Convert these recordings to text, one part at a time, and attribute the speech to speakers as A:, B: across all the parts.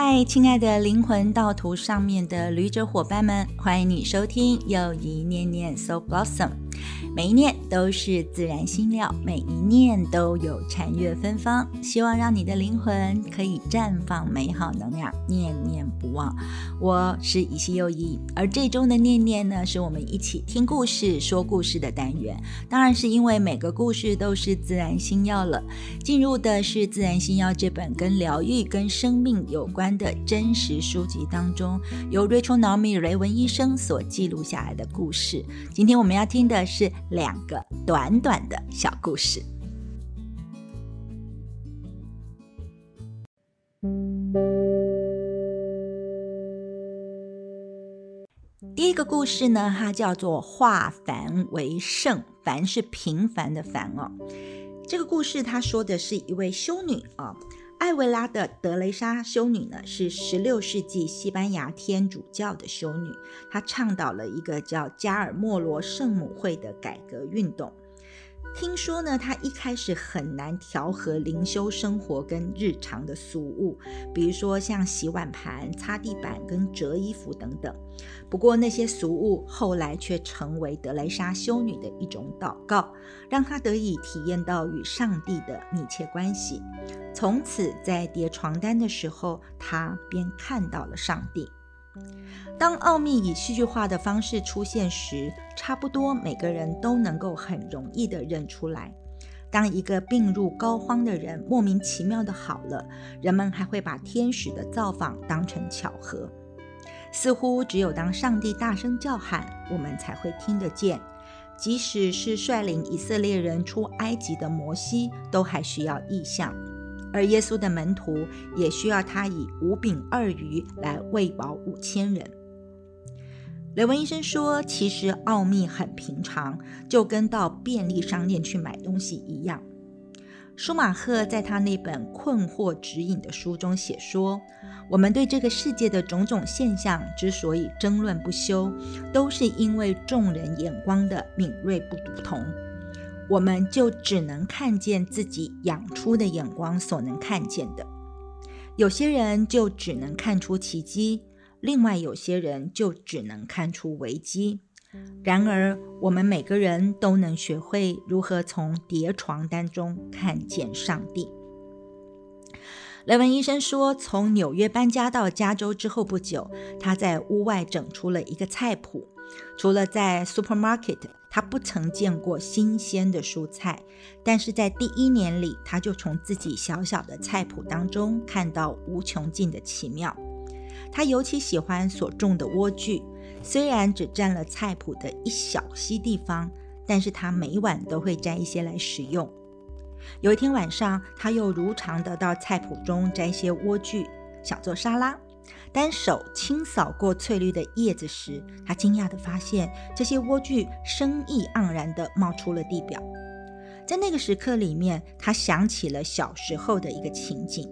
A: 嗨，亲爱的灵魂道途上面的旅者伙伴们，欢迎你收听又一念念 So Blossom。每一念都是自然心料，每一念都有禅悦芬芳。希望让你的灵魂可以绽放美好能量，念念不忘。我是以西又一，而这周的念念呢，是我们一起听故事、说故事的单元。当然是因为每个故事都是自然心药了。进入的是自然心药这本跟疗愈、跟生命有关的真实书籍当中，由 Rachel Naomi 雷文医生所记录下来的故事。今天我们要听的是。两个短短的小故事。第一个故事呢，它叫做“化繁为圣”，凡是平凡的凡哦。这个故事它说的是一位修女啊，艾维拉的德雷莎修女呢，是十六世纪西班牙天主教的修女，她倡导了一个叫加尔默罗圣母会的改革运动。听说呢，他一开始很难调和灵修生活跟日常的俗物，比如说像洗碗盘、擦地板跟折衣服等等。不过那些俗物后来却成为德雷莎修女的一种祷告，让她得以体验到与上帝的密切关系。从此，在叠床单的时候，她便看到了上帝。当奥秘以戏剧化的方式出现时，差不多每个人都能够很容易地认出来。当一个病入膏肓的人莫名其妙的好了，人们还会把天使的造访当成巧合。似乎只有当上帝大声叫喊，我们才会听得见。即使是率领以色列人出埃及的摩西，都还需要意象。而耶稣的门徒也需要他以五饼二鱼来喂饱五千人。雷文医生说：“其实奥秘很平常，就跟到便利商店去买东西一样。”舒马赫在他那本《困惑指引》的书中写说：“我们对这个世界的种种现象之所以争论不休，都是因为众人眼光的敏锐不同。”我们就只能看见自己养出的眼光所能看见的，有些人就只能看出奇迹，另外有些人就只能看出危机。然而，我们每个人都能学会如何从叠床单中看见上帝。雷文医生说，从纽约搬家到加州之后不久，他在屋外整出了一个菜谱，除了在 supermarket。他不曾见过新鲜的蔬菜，但是在第一年里，他就从自己小小的菜谱当中看到无穷尽的奇妙。他尤其喜欢所种的莴苣，虽然只占了菜谱的一小些地方，但是他每晚都会摘一些来食用。有一天晚上，他又如常的到菜谱中摘些莴苣，想做沙拉。单手清扫过翠绿的叶子时，他惊讶地发现这些莴苣生意盎然地冒出了地表。在那个时刻里面，他想起了小时候的一个情景：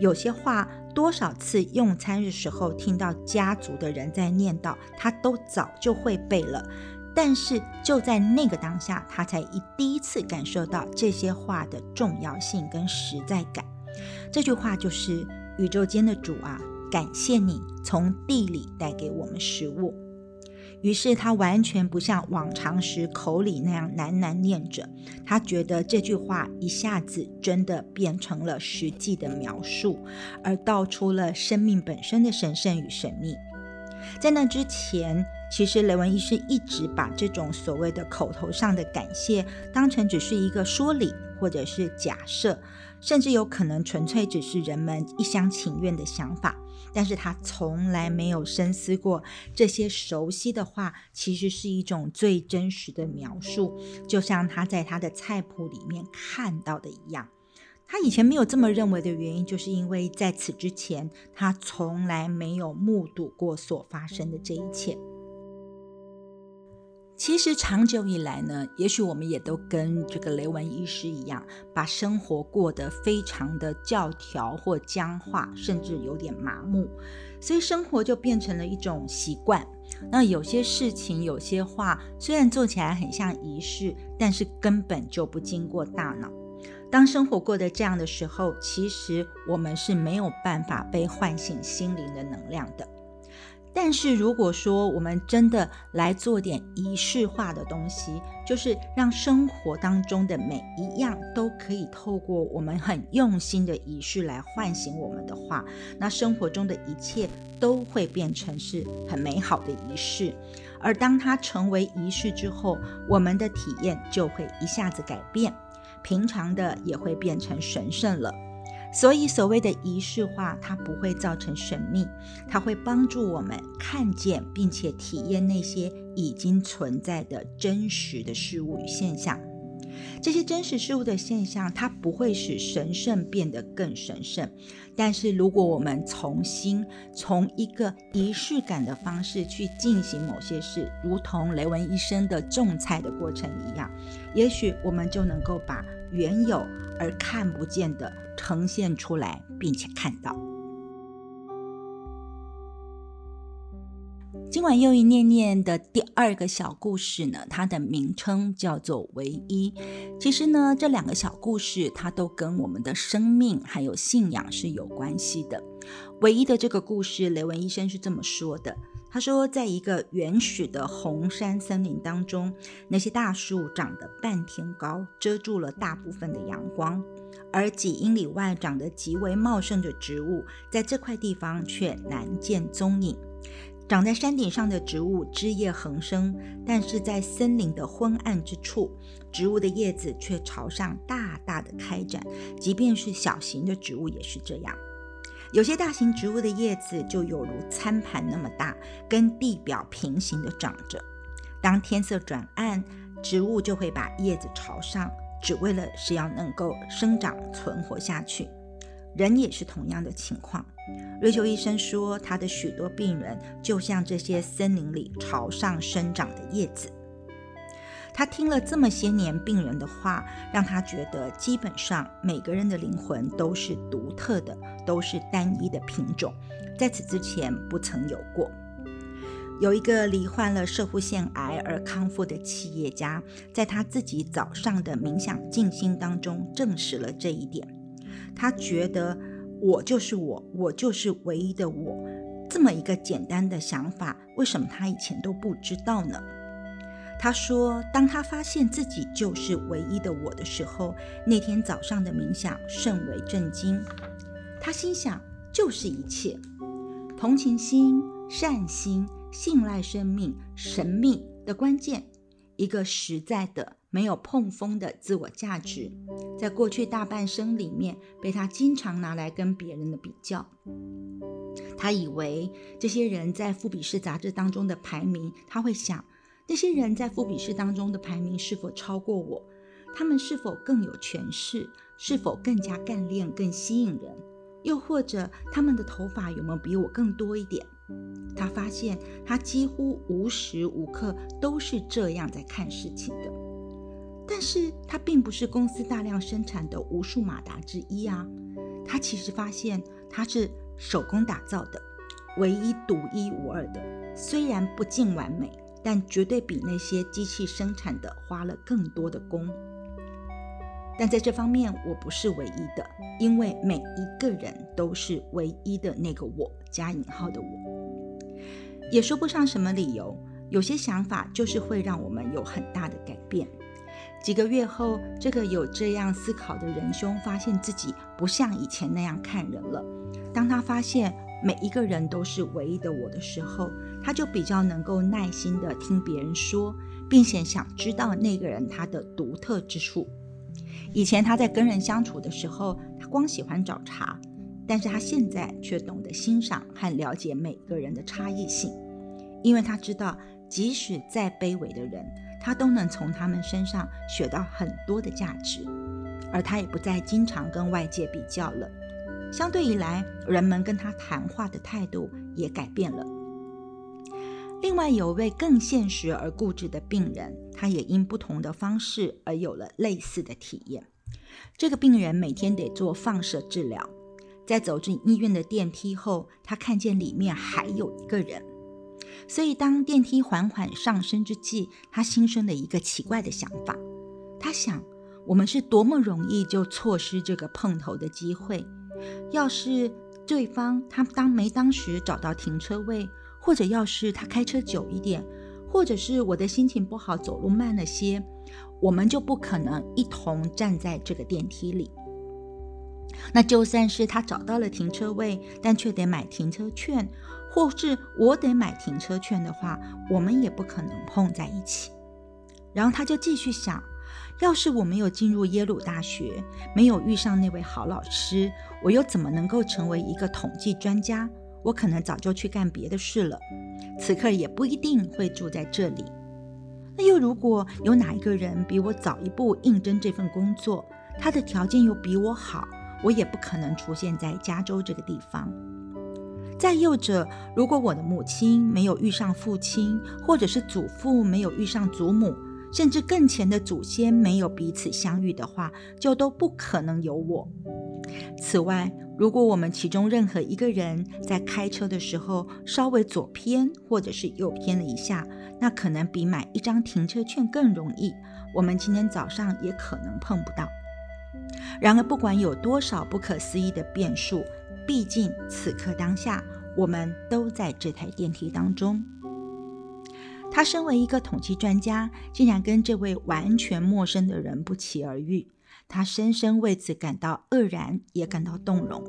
A: 有些话，多少次用餐的时候听到家族的人在念叨，他都早就会背了。但是就在那个当下，他才一第一次感受到这些话的重要性跟实在感。这句话就是宇宙间的主啊！感谢你从地里带给我们食物。于是他完全不像往常时口里那样喃喃念着，他觉得这句话一下子真的变成了实际的描述，而道出了生命本身的神圣与神秘。在那之前，其实雷文医师一直把这种所谓的口头上的感谢当成只是一个说理或者是假设，甚至有可能纯粹只是人们一厢情愿的想法。但是他从来没有深思过，这些熟悉的话其实是一种最真实的描述，就像他在他的菜谱里面看到的一样。他以前没有这么认为的原因，就是因为在此之前，他从来没有目睹过所发生的这一切。其实长久以来呢，也许我们也都跟这个雷文医师一样，把生活过得非常的教条或僵化，甚至有点麻木，所以生活就变成了一种习惯。那有些事情、有些话，虽然做起来很像仪式，但是根本就不经过大脑。当生活过得这样的时候，其实我们是没有办法被唤醒心灵的能量的。但是如果说我们真的来做点仪式化的东西，就是让生活当中的每一样都可以透过我们很用心的仪式来唤醒我们的话，那生活中的一切都会变成是很美好的仪式。而当它成为仪式之后，我们的体验就会一下子改变，平常的也会变成神圣了。所以，所谓的仪式化，它不会造成神秘，它会帮助我们看见并且体验那些已经存在的真实的事物与现象。这些真实事物的现象，它不会使神圣变得更神圣。但是，如果我们重新从一个仪式感的方式去进行某些事，如同雷文医生的种菜的过程一样，也许我们就能够把原有而看不见的呈现出来，并且看到。今晚又一念念的第二个小故事呢，它的名称叫做“唯一”。其实呢，这两个小故事它都跟我们的生命还有信仰是有关系的。唯一的这个故事，雷文医生是这么说的：他说，在一个原始的红山森林当中，那些大树长得半天高，遮住了大部分的阳光，而几英里外长得极为茂盛的植物，在这块地方却难见踪影。长在山顶上的植物枝叶横生，但是在森林的昏暗之处，植物的叶子却朝上大大的开展。即便是小型的植物也是这样。有些大型植物的叶子就有如餐盘那么大，跟地表平行的长着。当天色转暗，植物就会把叶子朝上，只为了是要能够生长存活下去。人也是同样的情况。瑞秋医生说，他的许多病人就像这些森林里朝上生长的叶子。他听了这么些年病人的话，让他觉得基本上每个人的灵魂都是独特的，都是单一的品种，在此之前不曾有过。有一个罹患了射护腺癌而康复的企业家，在他自己早上的冥想静心当中证实了这一点。他觉得。我就是我，我就是唯一的我，这么一个简单的想法，为什么他以前都不知道呢？他说，当他发现自己就是唯一的我的时候，那天早上的冥想甚为震惊。他心想，就是一切，同情心、善心、信赖生命、神秘的关键，一个实在的。没有碰风的自我价值，在过去大半生里面被他经常拿来跟别人的比较。他以为这些人在富比士杂志当中的排名，他会想那些人在富比士当中的排名是否超过我？他们是否更有权势？是否更加干练、更吸引人？又或者他们的头发有没有比我更多一点？他发现他几乎无时无刻都是这样在看事情的。但是他并不是公司大量生产的无数马达之一啊！他其实发现他是手工打造的，唯一独一无二的。虽然不尽完美，但绝对比那些机器生产的花了更多的工。但在这方面，我不是唯一的，因为每一个人都是唯一的那个我加引号的我。也说不上什么理由，有些想法就是会让我们有很大的改变。几个月后，这个有这样思考的仁兄发现自己不像以前那样看人了。当他发现每一个人都是唯一的我的时候，他就比较能够耐心地听别人说，并且想知道那个人他的独特之处。以前他在跟人相处的时候，他光喜欢找茬，但是他现在却懂得欣赏和了解每个人的差异性，因为他知道，即使再卑微的人。他都能从他们身上学到很多的价值，而他也不再经常跟外界比较了。相对以来，人们跟他谈话的态度也改变了。另外，有位更现实而固执的病人，他也因不同的方式而有了类似的体验。这个病人每天得做放射治疗，在走进医院的电梯后，他看见里面还有一个人。所以，当电梯缓缓上升之际，他心生了一个奇怪的想法。他想：我们是多么容易就错失这个碰头的机会。要是对方他当没当时找到停车位，或者要是他开车久一点，或者是我的心情不好，走路慢了些，我们就不可能一同站在这个电梯里。那就算是他找到了停车位，但却得买停车券，或是我得买停车券的话，我们也不可能碰在一起。然后他就继续想。要是我没有进入耶鲁大学，没有遇上那位好老师，我又怎么能够成为一个统计专家？我可能早就去干别的事了，此刻也不一定会住在这里。那又如果有哪一个人比我早一步应征这份工作，他的条件又比我好，我也不可能出现在加州这个地方。再又者，如果我的母亲没有遇上父亲，或者是祖父没有遇上祖母。甚至更前的祖先没有彼此相遇的话，就都不可能有我。此外，如果我们其中任何一个人在开车的时候稍微左偏或者是右偏了一下，那可能比买一张停车券更容易。我们今天早上也可能碰不到。然而，不管有多少不可思议的变数，毕竟此刻当下，我们都在这台电梯当中。他身为一个统计专家，竟然跟这位完全陌生的人不期而遇，他深深为此感到愕然，也感到动容。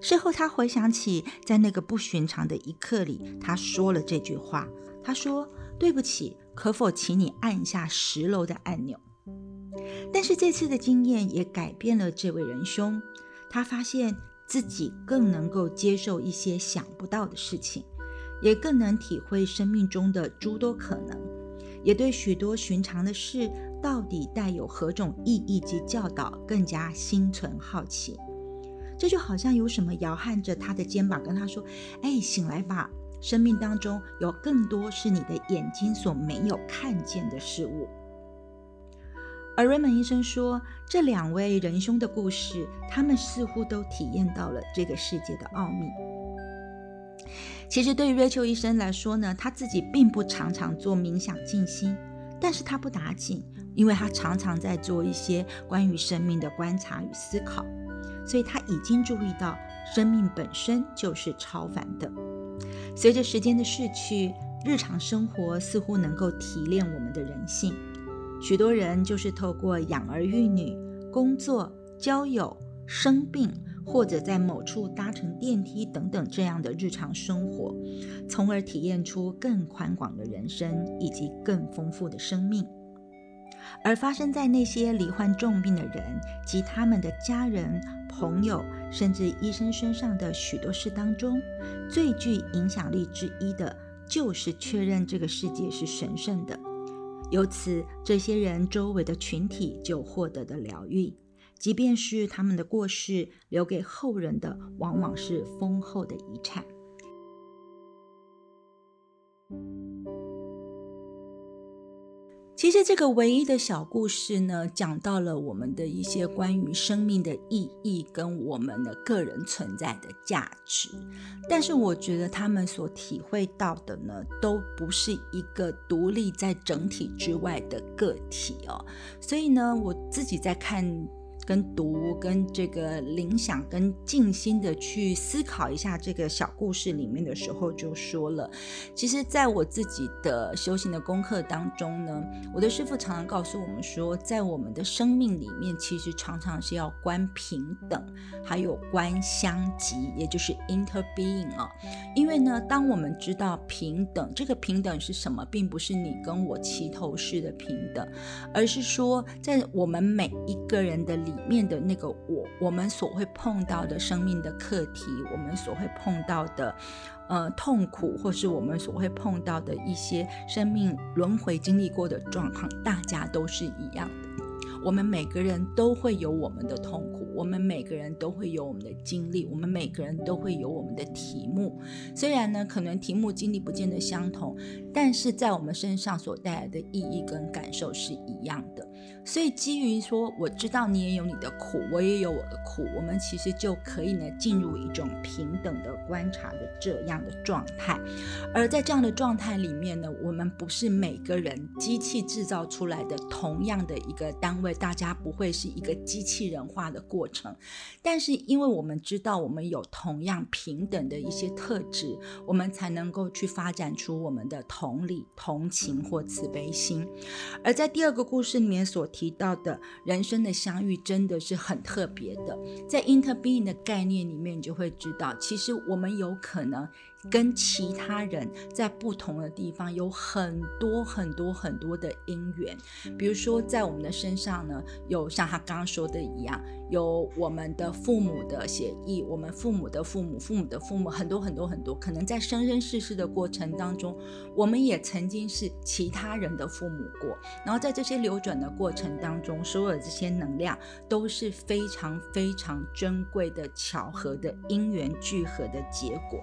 A: 事后，他回想起在那个不寻常的一刻里，他说了这句话：“他说，对不起，可否请你按下十楼的按钮？”但是这次的经验也改变了这位仁兄，他发现自己更能够接受一些想不到的事情。也更能体会生命中的诸多可能，也对许多寻常的事到底带有何种意义及教导更加心存好奇。这就好像有什么摇撼着他的肩膀，跟他说：“哎，醒来吧！生命当中有更多是你的眼睛所没有看见的事物。”而瑞门医生说，这两位仁兄的故事，他们似乎都体验到了这个世界的奥秘。其实对于瑞秋医生来说呢，他自己并不常常做冥想静心，但是他不打紧，因为他常常在做一些关于生命的观察与思考，所以他已经注意到生命本身就是超凡的。随着时间的逝去，日常生活似乎能够提炼我们的人性，许多人就是透过养儿育女、工作、交友、生病。或者在某处搭乘电梯等等这样的日常生活，从而体验出更宽广的人生以及更丰富的生命。而发生在那些罹患重病的人及他们的家人、朋友，甚至医生身上的许多事当中，最具影响力之一的，就是确认这个世界是神圣的。由此，这些人周围的群体就获得了疗愈。即便是他们的过世，留给后人的往往是丰厚的遗产。其实，这个唯一的小故事呢，讲到了我们的一些关于生命的意义跟我们的个人存在的价值。但是，我觉得他们所体会到的呢，都不是一个独立在整体之外的个体哦。所以呢，我自己在看。跟读、跟这个冥想、跟静心的去思考一下这个小故事里面的时候，就说了，其实，在我自己的修行的功课当中呢，我的师父常常告诉我们说，在我们的生命里面，其实常常是要观平等，还有观相即，也就是 interbeing 啊。因为呢，当我们知道平等，这个平等是什么，并不是你跟我齐头式的平等，而是说，在我们每一个人的里。里面的那个我，我们所会碰到的生命的课题，我们所会碰到的，呃，痛苦，或是我们所会碰到的一些生命轮回经历过的状况，大家都是一样的。我们每个人都会有我们的痛苦，我们每个人都会有我们的经历，我们每个人都会有我们的题目。虽然呢，可能题目经历不见得相同，但是在我们身上所带来的意义跟感受是一样的。所以基于说，我知道你也有你的苦，我也有我的苦，我们其实就可以呢进入一种平等的观察的这样的状态。而在这样的状态里面呢，我们不是每个人机器制造出来的同样的一个单位，大家不会是一个机器人化的过程。但是因为我们知道我们有同样平等的一些特质，我们才能够去发展出我们的同理、同情或慈悲心。而在第二个故事里面所提到的人生的相遇，真的是很特别的。在 interbeing 的概念里面，你就会知道，其实我们有可能。跟其他人在不同的地方有很多很多很多的因缘，比如说在我们的身上呢，有像他刚刚说的一样，有我们的父母的协议，我们父母的父母，父母的父母，很多很多很多，可能在生生世世的过程当中，我们也曾经是其他人的父母过，然后在这些流转的过程当中，所有的这些能量都是非常非常珍贵的巧合的因缘聚合的结果。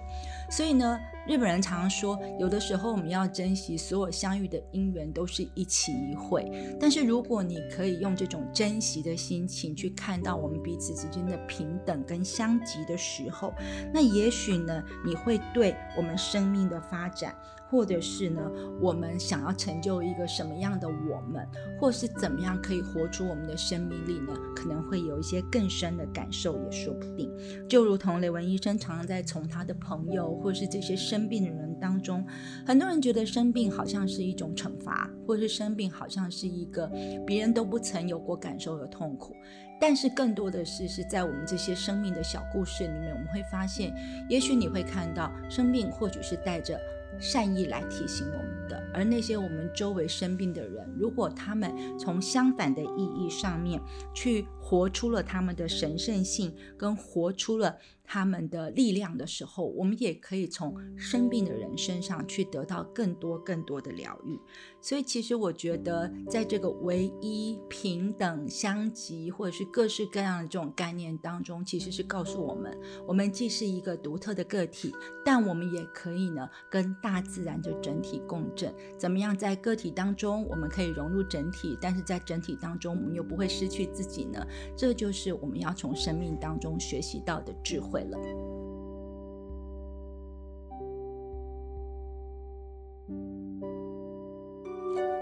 A: 所以呢，日本人常常说，有的时候我们要珍惜所有相遇的因缘，都是一起一会。但是如果你可以用这种珍惜的心情去看到我们彼此之间的平等跟相及的时候，那也许呢，你会对我们生命的发展。或者是呢，我们想要成就一个什么样的我们，或是怎么样可以活出我们的生命力呢？可能会有一些更深的感受，也说不定。就如同雷文医生常常在从他的朋友或是这些生病的人当中，很多人觉得生病好像是一种惩罚，或是生病好像是一个别人都不曾有过感受的痛苦。但是更多的是是在我们这些生命的小故事里面，我们会发现，也许你会看到生病或许是带着。善意来提醒我们的，而那些我们周围生病的人，如果他们从相反的意义上面去活出了他们的神圣性，跟活出了。他们的力量的时候，我们也可以从生病的人身上去得到更多更多的疗愈。所以，其实我觉得，在这个唯一、平等、相及，或者是各式各样的这种概念当中，其实是告诉我们，我们既是一个独特的个体，但我们也可以呢，跟大自然的整体共振。怎么样，在个体当中我们可以融入整体，但是在整体当中我们又不会失去自己呢？这就是我们要从生命当中学习到的智慧。了，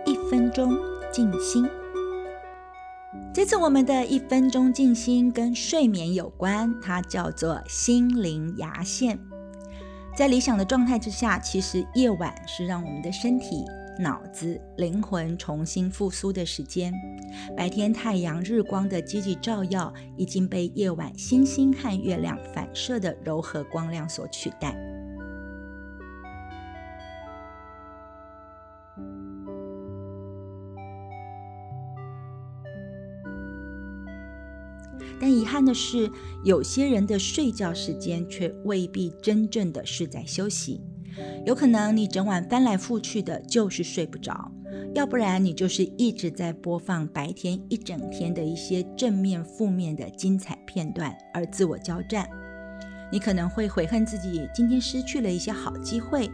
A: 一分钟静心。这次我们的一分钟静心跟睡眠有关，它叫做心灵牙线。在理想的状态之下，其实夜晚是让我们的身体。脑子、灵魂重新复苏的时间。白天太阳、日光的积极照耀，已经被夜晚星星和月亮反射的柔和光亮所取代。但遗憾的是，有些人的睡觉时间却未必真正的是在休息。有可能你整晚翻来覆去的，就是睡不着；要不然你就是一直在播放白天一整天的一些正面、负面的精彩片段，而自我交战。你可能会悔恨自己今天失去了一些好机会，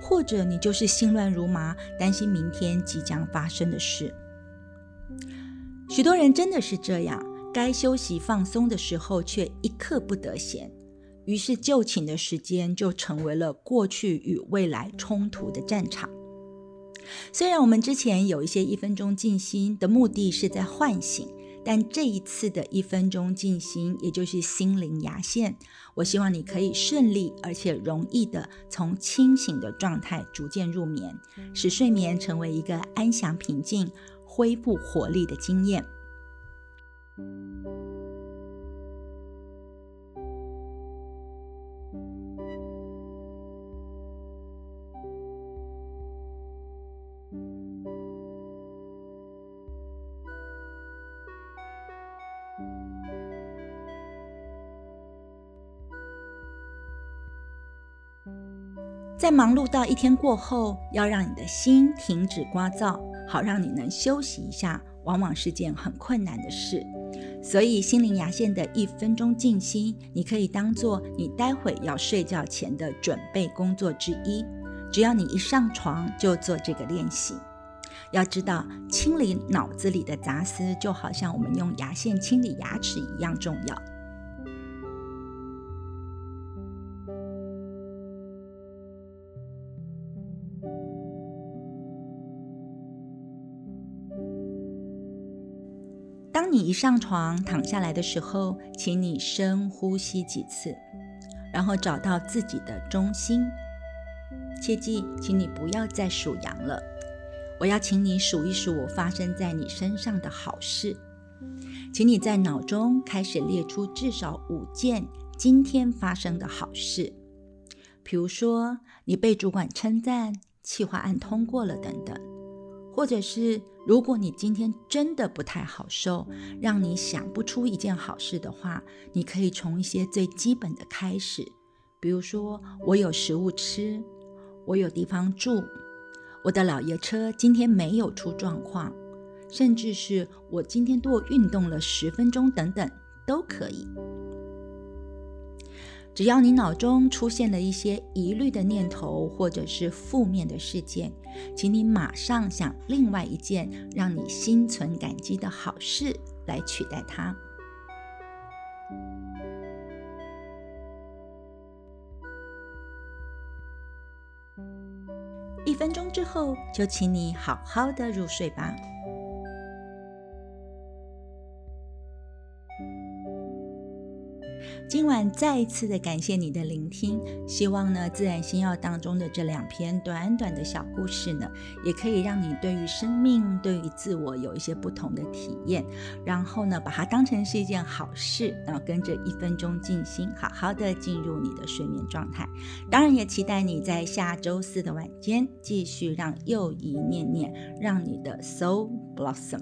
A: 或者你就是心乱如麻，担心明天即将发生的事。许多人真的是这样，该休息放松的时候，却一刻不得闲。于是，就寝的时间就成为了过去与未来冲突的战场。虽然我们之前有一些一分钟静心的目的是在唤醒，但这一次的一分钟静心，也就是心灵牙线，我希望你可以顺利而且容易的从清醒的状态逐渐入眠，使睡眠成为一个安详、平静、恢复活力的经验。在忙碌到一天过后，要让你的心停止聒噪，好让你能休息一下，往往是件很困难的事。所以，心灵牙线的一分钟静心，你可以当做你待会要睡觉前的准备工作之一。只要你一上床就做这个练习。要知道，清理脑子里的杂思，就好像我们用牙线清理牙齿一样重要。一上床躺下来的时候，请你深呼吸几次，然后找到自己的中心。切记，请你不要再数羊了。我要请你数一数我发生在你身上的好事，请你在脑中开始列出至少五件今天发生的好事，比如说你被主管称赞、企划案通过了等等，或者是如果你今天真的不太好受，让你想不出一件好事的话，你可以从一些最基本的开始，比如说我有食物吃。我有地方住，我的老爷车今天没有出状况，甚至是我今天多运动了十分钟，等等都可以。只要你脑中出现了一些疑虑的念头，或者是负面的事件，请你马上想另外一件让你心存感激的好事来取代它。一分钟之后，就请你好好的入睡吧。今晚再一次的感谢你的聆听，希望呢自然星耀当中的这两篇短短的小故事呢，也可以让你对于生命、对于自我有一些不同的体验，然后呢把它当成是一件好事，然后跟着一分钟静心，好好的进入你的睡眠状态。当然也期待你在下周四的晚间继续让右一念念，让你的 soul blossom。